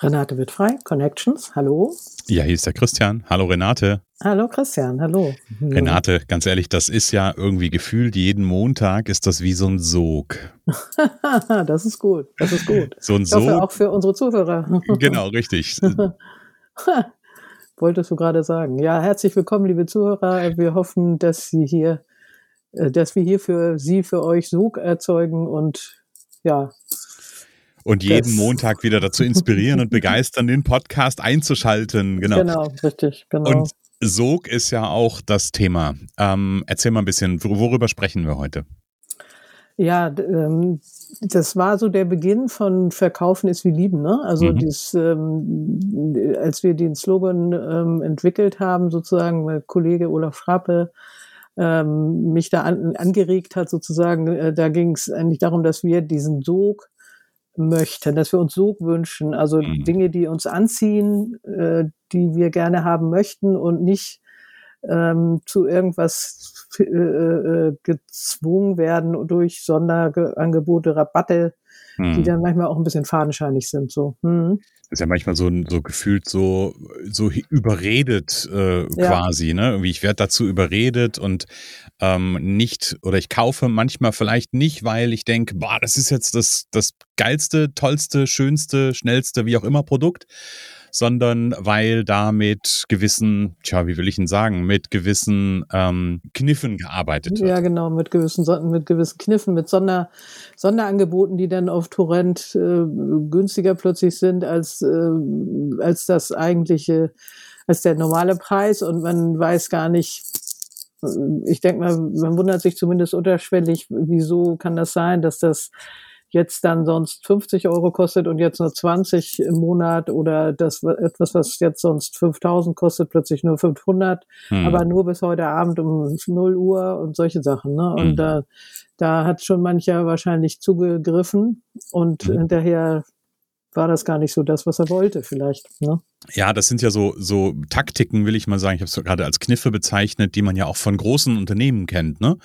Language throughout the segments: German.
Renate wird frei, Connections, hallo. Ja, hier ist der Christian. Hallo Renate. Hallo Christian, hallo. Renate, ganz ehrlich, das ist ja irgendwie gefühlt, jeden Montag ist das wie so ein Sog. das ist gut, das ist gut. So ein ich hoffe, Sog. auch für unsere Zuhörer. genau, richtig. Wolltest du gerade sagen. Ja, herzlich willkommen, liebe Zuhörer. Wir hoffen, dass Sie hier, äh, dass wir hier für Sie, für euch Sog erzeugen und ja, und jeden Montag wieder dazu inspirieren und begeistern, den Podcast einzuschalten. Genau. Genau, richtig, genau. Und Sog ist ja auch das Thema. Ähm, erzähl mal ein bisschen, worüber sprechen wir heute? Ja, ähm, das war so der Beginn von Verkaufen ist wie Lieben. Ne? Also mhm. dies, ähm, als wir den Slogan ähm, entwickelt haben, sozusagen, mein Kollege Olaf Frappe ähm, mich da an, angeregt hat, sozusagen, äh, da ging es eigentlich darum, dass wir diesen Sog möchten, dass wir uns Sog wünschen, also mhm. Dinge, die uns anziehen, äh, die wir gerne haben möchten und nicht ähm, zu irgendwas äh, äh, gezwungen werden durch Sonderangebote, Rabatte, hm. die dann manchmal auch ein bisschen fadenscheinig sind. So. Hm. ist ja manchmal so, so gefühlt so, so überredet äh, ja. quasi, ne? Irgendwie, ich werde dazu überredet und ähm, nicht, oder ich kaufe manchmal vielleicht nicht, weil ich denke, boah, das ist jetzt das, das geilste, tollste, schönste, schnellste, wie auch immer Produkt sondern weil da mit gewissen, tja, wie will ich denn sagen, mit gewissen ähm, Kniffen gearbeitet wird. Ja, genau, mit gewissen, mit gewissen Kniffen, mit Sonder, Sonderangeboten, die dann auf Torrent äh, günstiger plötzlich sind als, äh, als das eigentliche, als der normale Preis und man weiß gar nicht, äh, ich denke mal, man wundert sich zumindest unterschwellig, wieso kann das sein, dass das jetzt dann sonst 50 Euro kostet und jetzt nur 20 im Monat oder das etwas, was jetzt sonst 5000 kostet, plötzlich nur 500, hm. aber nur bis heute Abend um 0 Uhr und solche Sachen. Ne? Und hm. da, da hat schon mancher wahrscheinlich zugegriffen und hm. hinterher war das gar nicht so das, was er wollte, vielleicht. Ne? Ja, das sind ja so, so Taktiken, will ich mal sagen. Ich habe es gerade als Kniffe bezeichnet, die man ja auch von großen Unternehmen kennt. Ne?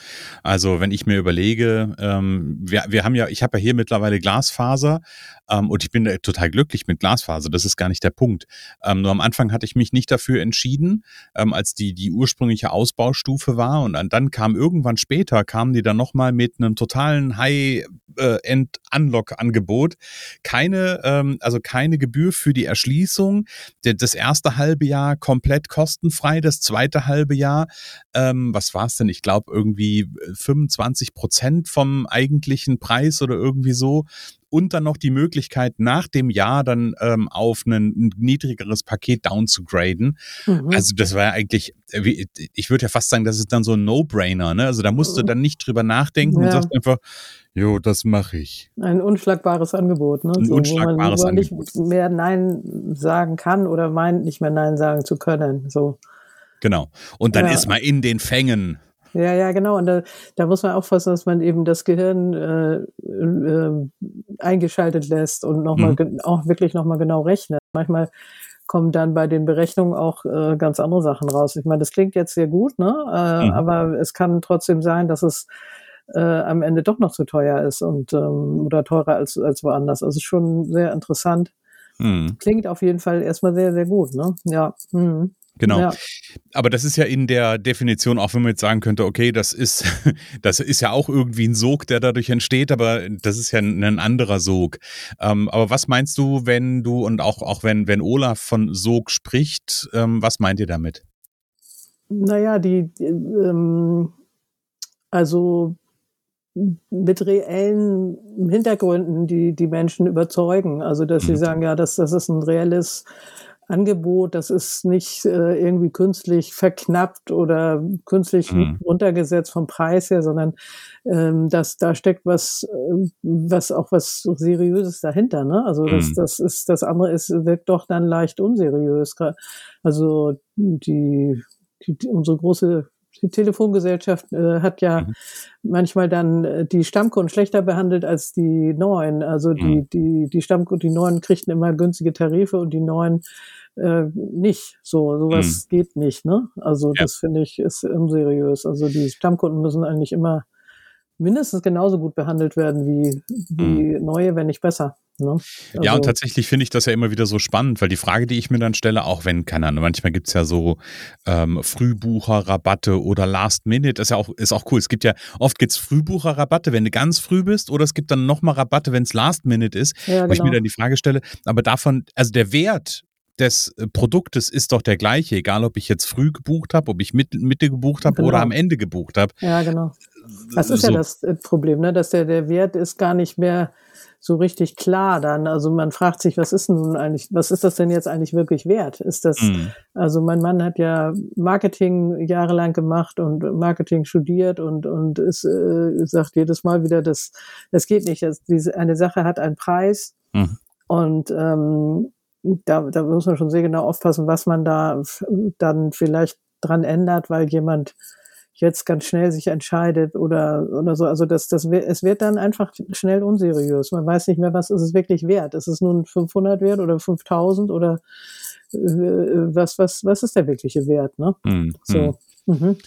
Also wenn ich mir überlege, ähm, wir, wir haben ja, ich habe ja hier mittlerweile Glasfaser ähm, und ich bin total glücklich mit Glasfaser. Das ist gar nicht der Punkt. Ähm, nur am Anfang hatte ich mich nicht dafür entschieden, ähm, als die die ursprüngliche Ausbaustufe war und dann kam irgendwann später kamen die dann noch mal mit einem totalen High-End-Unlock-Angebot. Keine, ähm, also keine Gebühr für die Erschließung. Das erste halbe Jahr komplett kostenfrei, das zweite halbe Jahr, ähm, was war es denn? Ich glaube irgendwie 25 äh, Prozent vom eigentlichen Preis oder irgendwie so und dann noch die Möglichkeit, nach dem Jahr dann ähm, auf ein niedrigeres Paket down zu graden. Mhm. Also das war ja eigentlich, äh, ich würde ja fast sagen, das ist dann so ein No-Brainer. Ne? Also da musst du mhm. dann nicht drüber nachdenken ja. und sagst einfach, Jo, das mache ich. Ein unschlagbares Angebot, ne? Ein so, unschlagbares wo man, wo man nicht mehr Nein sagen kann oder meint, nicht mehr Nein sagen zu können. So. Genau. Und dann ja. ist man in den Fängen. Ja, ja, genau. Und da, da muss man aufpassen, dass man eben das Gehirn äh, äh, eingeschaltet lässt und nochmal mhm. auch wirklich nochmal genau rechnet. Manchmal kommen dann bei den Berechnungen auch äh, ganz andere Sachen raus. Ich meine, das klingt jetzt sehr gut, ne? Äh, mhm. aber es kann trotzdem sein, dass es äh, am Ende doch noch zu teuer ist und ähm, oder teurer als, als woanders. Also schon sehr interessant. Hm. Klingt auf jeden Fall erstmal sehr, sehr gut, ne? Ja. Hm. Genau. Ja. Aber das ist ja in der Definition, auch wenn man jetzt sagen könnte, okay, das ist, das ist ja auch irgendwie ein Sog, der dadurch entsteht, aber das ist ja ein, ein anderer Sog. Ähm, aber was meinst du, wenn du und auch, auch wenn, wenn Olaf von Sog spricht, ähm, was meint ihr damit? Naja, die, ähm, also mit reellen Hintergründen, die die Menschen überzeugen. Also, dass mhm. sie sagen, ja, das, das ist ein reelles Angebot, das ist nicht äh, irgendwie künstlich verknappt oder künstlich mhm. runtergesetzt vom Preis her, sondern ähm, dass da steckt was, äh, was auch was Seriöses dahinter. Ne? Also das, mhm. das ist das andere ist wirkt doch dann leicht unseriös. Also die, die, die unsere große die Telefongesellschaft äh, hat ja mhm. manchmal dann äh, die Stammkunden schlechter behandelt als die neuen. Also die, mhm. die, die Stammkunden, die neuen kriegten immer günstige Tarife und die neuen äh, nicht. So, sowas mhm. geht nicht, ne? Also ja. das finde ich ist unseriös. Also die Stammkunden müssen eigentlich immer mindestens genauso gut behandelt werden wie, wie mhm. neue, wenn nicht besser. Ne? Also ja, und also tatsächlich finde ich das ja immer wieder so spannend, weil die Frage, die ich mir dann stelle, auch wenn, keine Ahnung, manchmal gibt es ja so ähm, Frühbucher-Rabatte oder Last Minute, ist ja auch, ist auch cool. Es gibt ja, oft gibt es Frühbucher-Rabatte, wenn du ganz früh bist, oder es gibt dann nochmal Rabatte, wenn es Last Minute ist, ja, wo ich mir genau. dann die Frage stelle, aber davon, also der Wert des äh, Produktes ist doch der gleiche, egal ob ich jetzt früh gebucht habe, ob ich Mitte, Mitte gebucht habe genau. oder am Ende gebucht habe. Ja, genau. Das ist so. ja das äh, Problem, ne? dass der, der Wert ist gar nicht mehr so richtig klar dann. Also man fragt sich, was ist nun eigentlich, was ist das denn jetzt eigentlich wirklich wert? Ist das, mhm. also mein Mann hat ja Marketing jahrelang gemacht und Marketing studiert und, und ist, äh, sagt jedes Mal wieder, das, das geht nicht. Das, diese, eine Sache hat einen Preis mhm. und ähm, da, da muss man schon sehr genau aufpassen, was man da dann vielleicht dran ändert, weil jemand jetzt ganz schnell sich entscheidet oder, oder so. Also das, das, es wird dann einfach schnell unseriös. Man weiß nicht mehr, was ist es wirklich wert. Ist es nun 500 wert oder 5000 oder äh, was, was, was ist der wirkliche Wert, ne? Mhm. So. Mhm.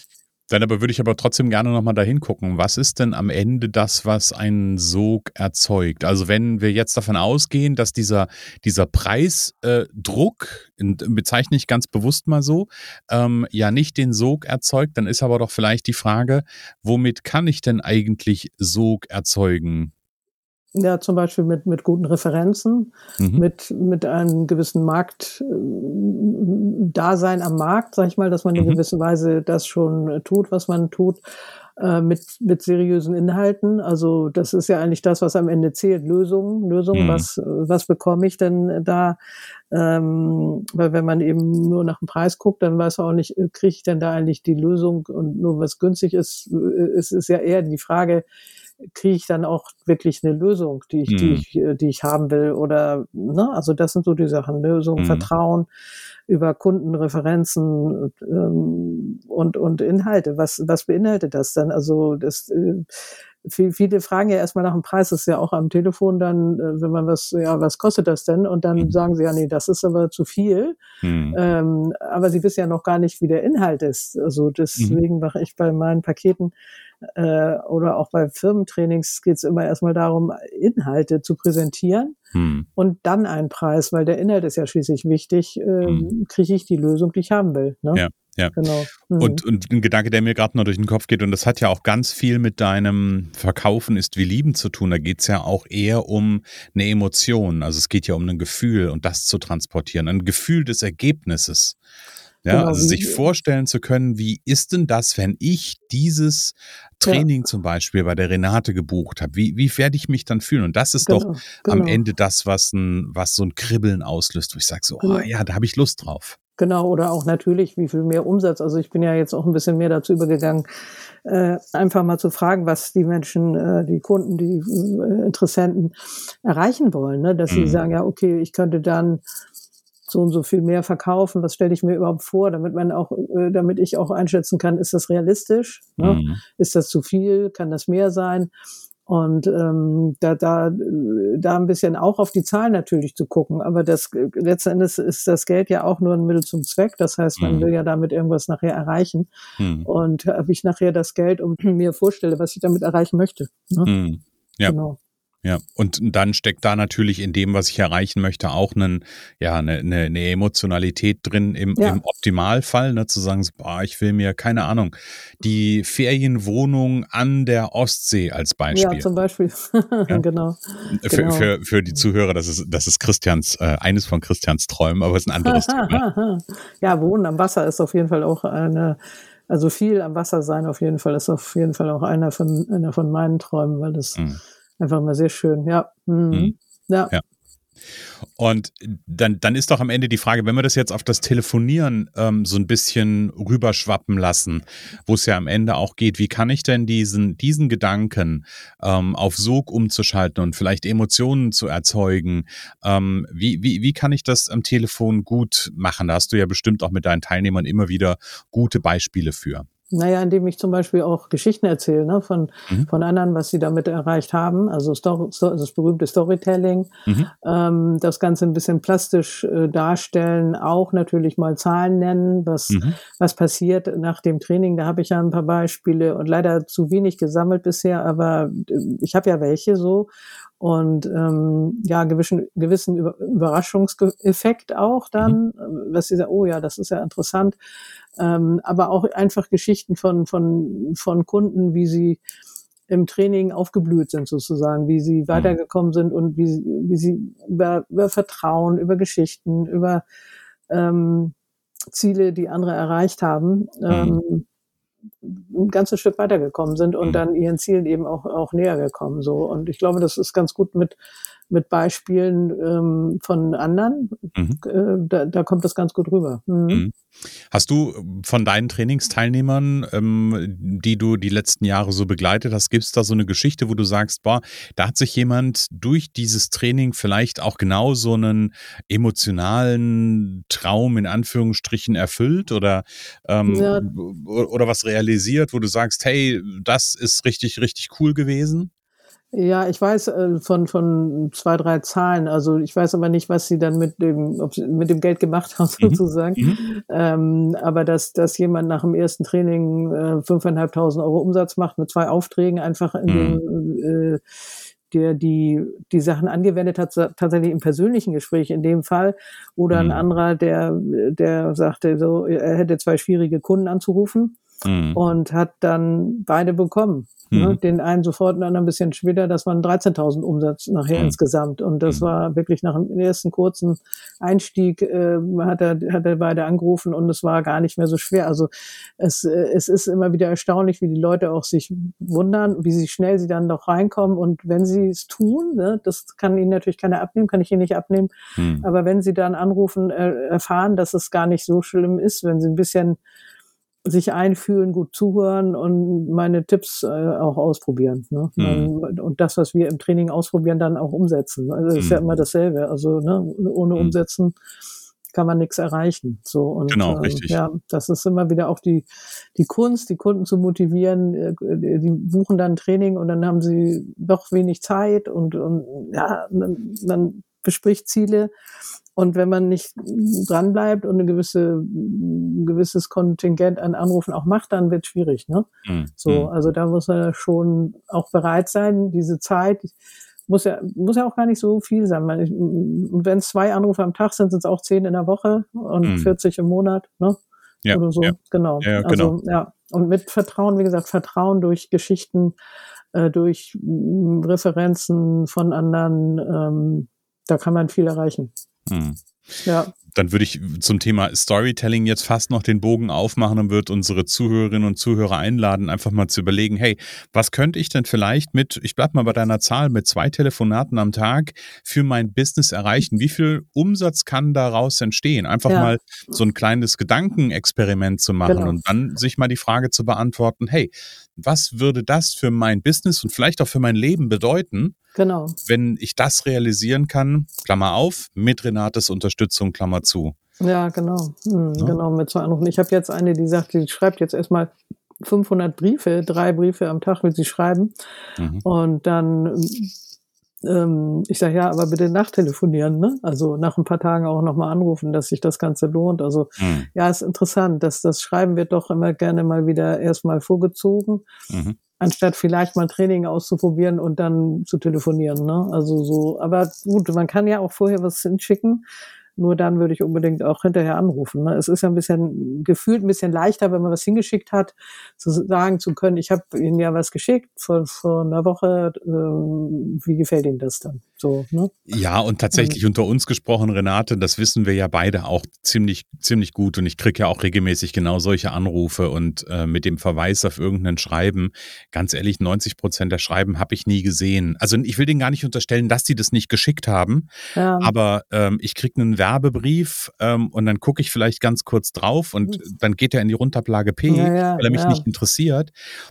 Dann aber würde ich aber trotzdem gerne nochmal dahin gucken. Was ist denn am Ende das, was einen Sog erzeugt? Also wenn wir jetzt davon ausgehen, dass dieser, dieser Preisdruck, äh, bezeichne ich ganz bewusst mal so, ähm, ja nicht den Sog erzeugt, dann ist aber doch vielleicht die Frage, womit kann ich denn eigentlich Sog erzeugen? Ja, zum Beispiel mit, mit guten Referenzen, mhm. mit, mit einem gewissen Marktdasein am Markt, sag ich mal, dass man in mhm. gewisser Weise das schon tut, was man tut, äh, mit, mit seriösen Inhalten. Also das ist ja eigentlich das, was am Ende zählt, Lösungen, Lösungen, mhm. was, was bekomme ich denn da? Ähm, weil wenn man eben nur nach dem Preis guckt, dann weiß man auch nicht, kriege ich denn da eigentlich die Lösung und nur was günstig ist, es ist ja eher die Frage, kriege ich dann auch wirklich eine Lösung, die ich, mhm. die ich, äh, die ich haben will oder, ne, also das sind so die Sachen, Lösung, mhm. Vertrauen über Kundenreferenzen ähm, und, und Inhalte. Was, was beinhaltet das dann? Also das, äh, viele fragen ja erstmal nach dem Preis, das ist ja auch am Telefon dann, äh, wenn man was, ja, was kostet das denn? Und dann mhm. sagen sie ja, nee, das ist aber zu viel. Mhm. Ähm, aber sie wissen ja noch gar nicht, wie der Inhalt ist. Also deswegen mhm. mache ich bei meinen Paketen äh, oder auch bei Firmentrainings geht es immer erstmal darum, Inhalte zu präsentieren hm. und dann einen Preis, weil der Inhalt ist ja schließlich wichtig, äh, hm. kriege ich die Lösung, die ich haben will. Ne? Ja. Ja, genau. Mhm. Und, und ein Gedanke, der mir gerade noch durch den Kopf geht, und das hat ja auch ganz viel mit deinem Verkaufen ist wie Lieben zu tun. Da geht es ja auch eher um eine Emotion. Also es geht ja um ein Gefühl und das zu transportieren. Ein Gefühl des Ergebnisses. Ja, genau. also sich vorstellen zu können, wie ist denn das, wenn ich dieses Training ja. zum Beispiel bei der Renate gebucht habe? Wie, wie werde ich mich dann fühlen? Und das ist genau, doch genau. am Ende das, was, ein, was so ein Kribbeln auslöst, wo ich sage so, genau. oh, ja, da habe ich Lust drauf. Genau, oder auch natürlich, wie viel mehr Umsatz. Also ich bin ja jetzt auch ein bisschen mehr dazu übergegangen, äh, einfach mal zu fragen, was die Menschen, äh, die Kunden, die äh, Interessenten erreichen wollen. Ne? Dass mhm. sie sagen, ja, okay, ich könnte dann so und so viel mehr verkaufen, was stelle ich mir überhaupt vor, damit man auch, äh, damit ich auch einschätzen kann, ist das realistisch? Ne? Mhm. Ist das zu viel? Kann das mehr sein? Und ähm, da, da, da ein bisschen auch auf die Zahlen natürlich zu gucken. Aber das letzten Endes ist das Geld ja auch nur ein Mittel zum Zweck. Das heißt, man mhm. will ja damit irgendwas nachher erreichen. Mhm. Und habe ich nachher das Geld, um mir vorstelle, was ich damit erreichen möchte. Ne? Mhm. Ja. Genau. Ja, und dann steckt da natürlich in dem, was ich erreichen möchte, auch einen, ja, eine, eine, eine Emotionalität drin im, ja. im Optimalfall, ne, zu sagen, boah, ich will mir, keine Ahnung, die Ferienwohnung an der Ostsee als Beispiel. Ja, zum Beispiel. ja? genau. Für, genau. Für, für die Zuhörer, das ist, das ist Christians, äh, eines von Christians Träumen, aber es ist ein anderes Thema. Ja, Wohnen am Wasser ist auf jeden Fall auch eine, also viel am Wasser sein auf jeden Fall ist auf jeden Fall auch einer von, einer von meinen Träumen, weil das mhm einfach mal sehr schön, ja. Mhm. Mhm. ja. ja. Und dann, dann ist doch am Ende die Frage, wenn wir das jetzt auf das Telefonieren ähm, so ein bisschen rüberschwappen lassen, wo es ja am Ende auch geht, wie kann ich denn diesen, diesen Gedanken ähm, auf Sog umzuschalten und vielleicht Emotionen zu erzeugen, ähm, wie, wie, wie kann ich das am Telefon gut machen? Da hast du ja bestimmt auch mit deinen Teilnehmern immer wieder gute Beispiele für. Naja, indem ich zum Beispiel auch Geschichten erzähle ne, von, mhm. von anderen, was sie damit erreicht haben. Also Story, das berühmte Storytelling, mhm. ähm, das Ganze ein bisschen plastisch äh, darstellen, auch natürlich mal Zahlen nennen, was, mhm. was passiert nach dem Training. Da habe ich ja ein paar Beispiele und leider zu wenig gesammelt bisher, aber äh, ich habe ja welche so und ähm, ja, gewissen, gewissen Überraschungseffekt auch dann, mhm. was sie sagen, oh ja, das ist ja interessant ähm, aber auch einfach Geschichten von, von, von Kunden, wie sie im Training aufgeblüht sind sozusagen, wie sie mhm. weitergekommen sind und wie, wie sie über, über Vertrauen, über Geschichten, über ähm, Ziele, die andere erreicht haben, mhm. ähm, ein ganzes Stück weitergekommen sind und mhm. dann ihren Zielen eben auch, auch näher gekommen. So. Und ich glaube, das ist ganz gut mit mit Beispielen ähm, von anderen. Mhm. Äh, da, da kommt das ganz gut rüber. Mhm. Mhm. Hast du von deinen Trainingsteilnehmern, ähm, die du die letzten Jahre so begleitet hast, gibt es da so eine Geschichte, wo du sagst, boah, da hat sich jemand durch dieses Training vielleicht auch genau so einen emotionalen Traum in Anführungsstrichen erfüllt oder, ähm, ja. oder was realisiert, wo du sagst, hey, das ist richtig, richtig cool gewesen? Ja, ich weiß äh, von, von zwei, drei Zahlen. Also ich weiß aber nicht, was sie dann mit dem, ob sie mit dem Geld gemacht haben, mhm. sozusagen. Mhm. Ähm, aber dass, dass jemand nach dem ersten Training äh, 5.500 Euro Umsatz macht mit zwei Aufträgen, einfach in mhm. dem, äh, der die, die Sachen angewendet hat, tatsächlich im persönlichen Gespräch in dem Fall. Oder ein mhm. anderer, der, der sagte so, er hätte zwei schwierige Kunden anzurufen mhm. und hat dann beide bekommen. Ne? Mhm. Ne? Den einen sofort, den anderen ein bisschen später. Das waren 13.000 Umsatz nachher mhm. insgesamt. Und das mhm. war wirklich nach dem ersten kurzen Einstieg, äh, hat, er, hat er beide angerufen und es war gar nicht mehr so schwer. Also es, äh, es ist immer wieder erstaunlich, wie die Leute auch sich wundern, wie sie schnell sie dann noch reinkommen. Und wenn sie es tun, ne, das kann ihnen natürlich keiner abnehmen, kann ich ihnen nicht abnehmen. Mhm. Aber wenn sie dann anrufen, äh, erfahren, dass es gar nicht so schlimm ist, wenn sie ein bisschen sich einfühlen, gut zuhören und meine Tipps äh, auch ausprobieren. Ne? Mhm. Und das, was wir im Training ausprobieren, dann auch umsetzen. Also das ist ja mhm. immer dasselbe. Also ne, ohne mhm. Umsetzen kann man nichts erreichen. So und genau, äh, richtig. ja, das ist immer wieder auch die die Kunst, die Kunden zu motivieren. Äh, die buchen dann Training und dann haben sie doch wenig Zeit und und ja, man, man bespricht Ziele und wenn man nicht dranbleibt und ein gewisse, ein gewisses Kontingent an Anrufen auch macht, dann wird es schwierig. Ne? Mhm. So, mhm. also da muss er schon auch bereit sein, diese Zeit muss ja, muss ja auch gar nicht so viel sein. Wenn es zwei Anrufe am Tag sind, sind es auch zehn in der Woche und mhm. 40 im Monat, ne? Ja, Oder so. Ja. Genau. Ja, genau. Also, ja. Und mit Vertrauen, wie gesagt, Vertrauen durch Geschichten, äh, durch Referenzen von anderen, ähm, da kann man viel erreichen. Hm. Ja. Dann würde ich zum Thema Storytelling jetzt fast noch den Bogen aufmachen und würde unsere Zuhörerinnen und Zuhörer einladen, einfach mal zu überlegen, hey, was könnte ich denn vielleicht mit, ich bleib mal bei deiner Zahl, mit zwei Telefonaten am Tag für mein Business erreichen? Wie viel Umsatz kann daraus entstehen? Einfach ja. mal so ein kleines Gedankenexperiment zu machen genau. und dann sich mal die Frage zu beantworten, hey, was würde das für mein Business und vielleicht auch für mein Leben bedeuten? Genau. Wenn ich das realisieren kann, Klammer auf, mit Renates Unterstützung, Klammer zu. Ja, genau. Hm, ja. Genau, mit so Anrufen. Ich habe jetzt eine, die sagt, die schreibt jetzt erstmal 500 Briefe, drei Briefe am Tag will sie schreiben. Mhm. Und dann, ähm, ich sage, ja, aber bitte nachtelefonieren, ne? Also nach ein paar Tagen auch nochmal anrufen, dass sich das Ganze lohnt. Also mhm. ja, ist interessant, dass das Schreiben wird doch immer gerne mal wieder erstmal vorgezogen. Mhm. Anstatt vielleicht mal Training auszuprobieren und dann zu telefonieren. Ne? Also so, aber gut, man kann ja auch vorher was hinschicken. Nur dann würde ich unbedingt auch hinterher anrufen. Ne? Es ist ja ein bisschen gefühlt ein bisschen leichter, wenn man was hingeschickt hat, zu sagen zu können, ich habe Ihnen ja was geschickt vor, vor einer Woche. Äh, wie gefällt Ihnen das dann? So, ne? Ja, und tatsächlich und, unter uns gesprochen, Renate, das wissen wir ja beide auch ziemlich, ziemlich gut. Und ich kriege ja auch regelmäßig genau solche Anrufe und äh, mit dem Verweis auf irgendein Schreiben, ganz ehrlich, 90 Prozent der Schreiben habe ich nie gesehen. Also ich will denen gar nicht unterstellen, dass die das nicht geschickt haben, ja. aber ähm, ich kriege einen Werbebrief ähm, und dann gucke ich vielleicht ganz kurz drauf und mhm. dann geht er in die Runterplage P, ja, ja, weil er mich nicht interessiert.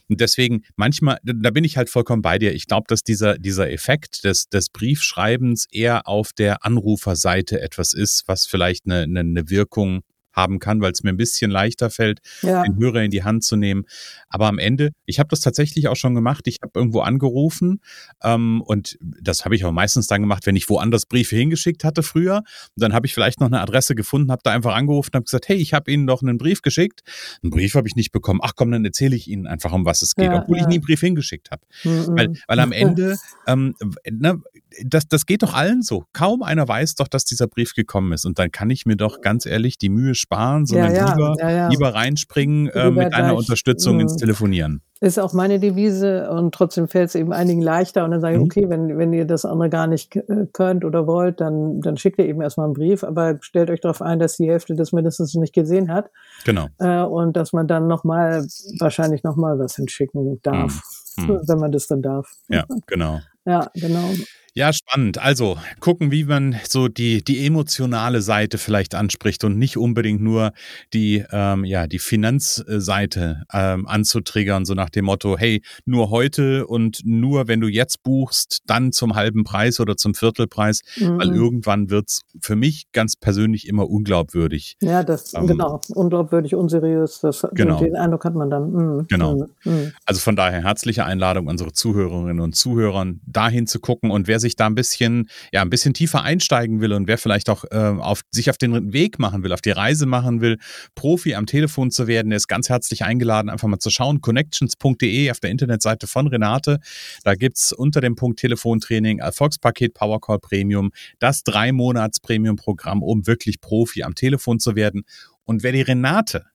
Und deswegen manchmal, da bin ich halt vollkommen bei dir. Ich glaube, dass dieser, dieser Effekt des, des Briefschreibens eher auf der Anruferseite etwas ist, was vielleicht eine, eine, eine Wirkung haben kann, weil es mir ein bisschen leichter fällt, ja. den Hörer in die Hand zu nehmen. Aber am Ende, ich habe das tatsächlich auch schon gemacht. Ich habe irgendwo angerufen ähm, und das habe ich auch meistens dann gemacht, wenn ich woanders Briefe hingeschickt hatte früher. Und dann habe ich vielleicht noch eine Adresse gefunden, habe da einfach angerufen und habe gesagt, hey, ich habe Ihnen doch einen Brief geschickt. Einen Brief habe ich nicht bekommen. Ach komm, dann erzähle ich Ihnen einfach, um was es geht, ja, obwohl ja. ich nie einen Brief hingeschickt habe. Mhm. Weil, weil am Ende, ähm, ne, das, das geht doch allen so. Kaum einer weiß doch, dass dieser Brief gekommen ist. Und dann kann ich mir doch ganz ehrlich die Mühe sparen, sondern ja, ja, lieber, ja, lieber reinspringen äh, mit einer Unterstützung ins Telefonieren. Ist auch meine Devise und trotzdem fällt es eben einigen leichter und dann sage ich, mhm. okay, wenn, wenn ihr das andere gar nicht äh, könnt oder wollt, dann, dann schickt ihr eben erstmal einen Brief, aber stellt euch darauf ein, dass die Hälfte das mindestens nicht gesehen hat. Genau. Äh, und dass man dann nochmal, wahrscheinlich nochmal was hinschicken darf, mhm. wenn man das dann darf. Ja, genau. Ja, genau. Ja, spannend. Also gucken, wie man so die, die emotionale Seite vielleicht anspricht und nicht unbedingt nur die, ähm, ja, die Finanzseite ähm, anzutriggern, so nach dem Motto, hey, nur heute und nur wenn du jetzt buchst, dann zum halben Preis oder zum Viertelpreis, mhm. weil irgendwann wird's für mich ganz persönlich immer unglaubwürdig. Ja, das, ähm, genau, unglaubwürdig, unseriös, das, genau. den Eindruck hat man dann. Mhm. Genau. Mhm. Also von daher herzliche Einladung unsere Zuhörerinnen und Zuhörern, dahin zu gucken und wer sich da ein bisschen, ja, ein bisschen tiefer einsteigen will und wer vielleicht auch äh, auf, sich auf den Weg machen will, auf die Reise machen will, Profi am Telefon zu werden, der ist ganz herzlich eingeladen, einfach mal zu schauen. Connections.de auf der Internetseite von Renate. Da gibt es unter dem Punkt Telefontraining Erfolgspaket Powercall Premium das drei Monats Premium-Programm, um wirklich Profi am Telefon zu werden. Und wer die Renate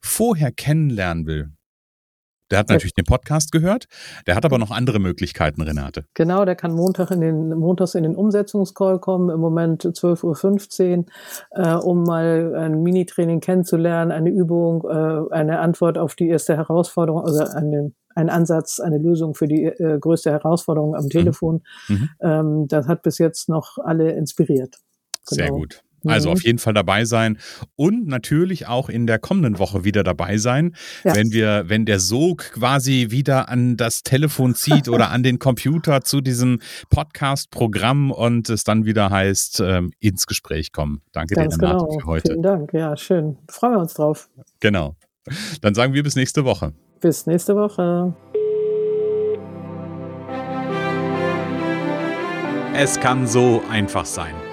vorher kennenlernen will, der hat natürlich den Podcast gehört. Der hat aber noch andere Möglichkeiten, Renate. Genau, der kann Montag in den, montags in den Umsetzungscall kommen, im Moment 12.15 Uhr, äh, um mal ein Mini-Training kennenzulernen, eine Übung, äh, eine Antwort auf die erste Herausforderung, also eine, ein Ansatz, eine Lösung für die äh, größte Herausforderung am mhm. Telefon. Mhm. Ähm, das hat bis jetzt noch alle inspiriert. Genau. Sehr gut. Also mhm. auf jeden Fall dabei sein und natürlich auch in der kommenden Woche wieder dabei sein, ja. wenn wir, wenn der Sog quasi wieder an das Telefon zieht oder an den Computer zu diesem Podcast-Programm und es dann wieder heißt, ähm, ins Gespräch kommen. Danke Ganz dir, Renate, genau. für heute. Vielen Dank, ja, schön. Freuen wir uns drauf. Genau. Dann sagen wir bis nächste Woche. Bis nächste Woche. Es kann so einfach sein.